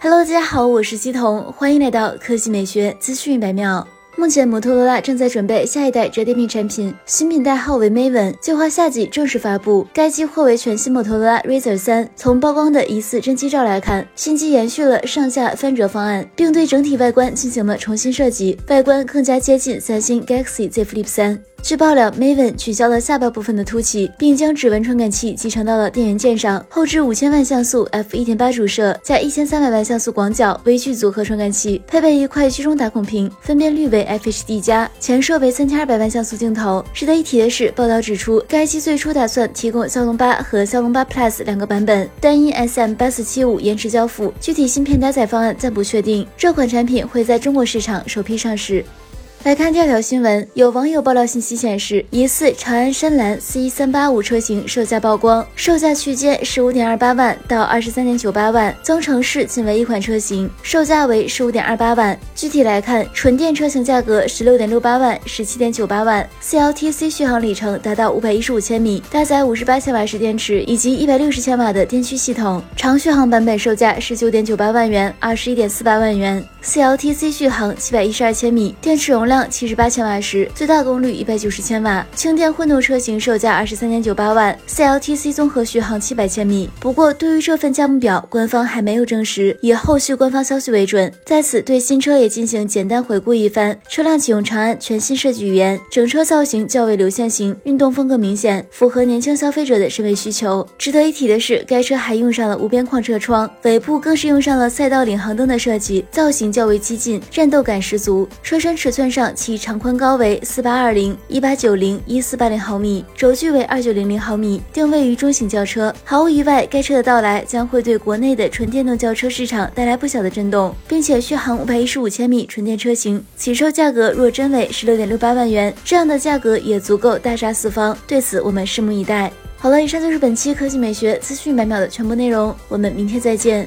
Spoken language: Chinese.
Hello，大家好，我是西彤，欢迎来到科技美学资讯一百秒。目前，摩托罗拉正在准备下一代折叠屏产品，新品代号为 Maven，计划夏季正式发布。该机或为全新摩托罗拉 Razr 三。从曝光的疑似真机照来看，新机延续了上下翻折方案，并对整体外观进行了重新设计，外观更加接近三星 Galaxy Z Flip 三。据爆料，Maven 取消了下巴部分的凸起，并将指纹传感器集成到了电源键上。后置五千万像素 f 一点八主摄加一千三百万像素广角微距组合传感器，配备一块居中打孔屏，分辨率为 FHD 加，前摄为三千二百万像素镜头。值得一提的是，报道指出，该机最初打算提供骁龙八和骁龙八 Plus 两个版本，但因 SM 八四七五延迟交付，具体芯片搭载方案暂不确定。这款产品会在中国市场首批上市。来看第二条新闻，有网友爆料信息显示，疑似长安深蓝 C 三八五车型售价曝光，售价区间十五点二八万到二十三点九八万，增程式仅为一款车型，售价为十五点二八万。具体来看，纯电车型价格十六点六八万、十七点九八万，CLTC 续航里程达到五百一十五千米，搭载五十八千瓦时电池以及一百六十千瓦的电驱系统，长续航版本售价十九点九八万元、二十一点四八万元。，CLTC 续航七百一十二千米，电池容量。七十八千瓦时，最大功率一百九十千瓦，轻电混动车型售价二十三点九八万，CLTC 综合续航七百千米。不过，对于这份价目表，官方还没有证实，以后续官方消息为准。在此，对新车也进行简单回顾一番。车辆启用长安全新设计语言，整车造型较为流线型，运动风格明显，符合年轻消费者的审美需求。值得一提的是，该车还用上了无边框车窗，尾部更是用上了赛道领航灯的设计，造型较为激进，战斗感十足。车身尺寸上。其长宽高为四八二零、一八九零、一四八零毫米，轴距为二九零零毫米，定位于中型轿车。毫无意外，该车的到来将会对国内的纯电动轿车市场带来不小的震动，并且续航五百一十五千米纯电车型，起售价格若真为十六点六八万元，这样的价格也足够大杀四方。对此，我们拭目以待。好了，以上就是本期科技美学资讯百秒的全部内容，我们明天再见。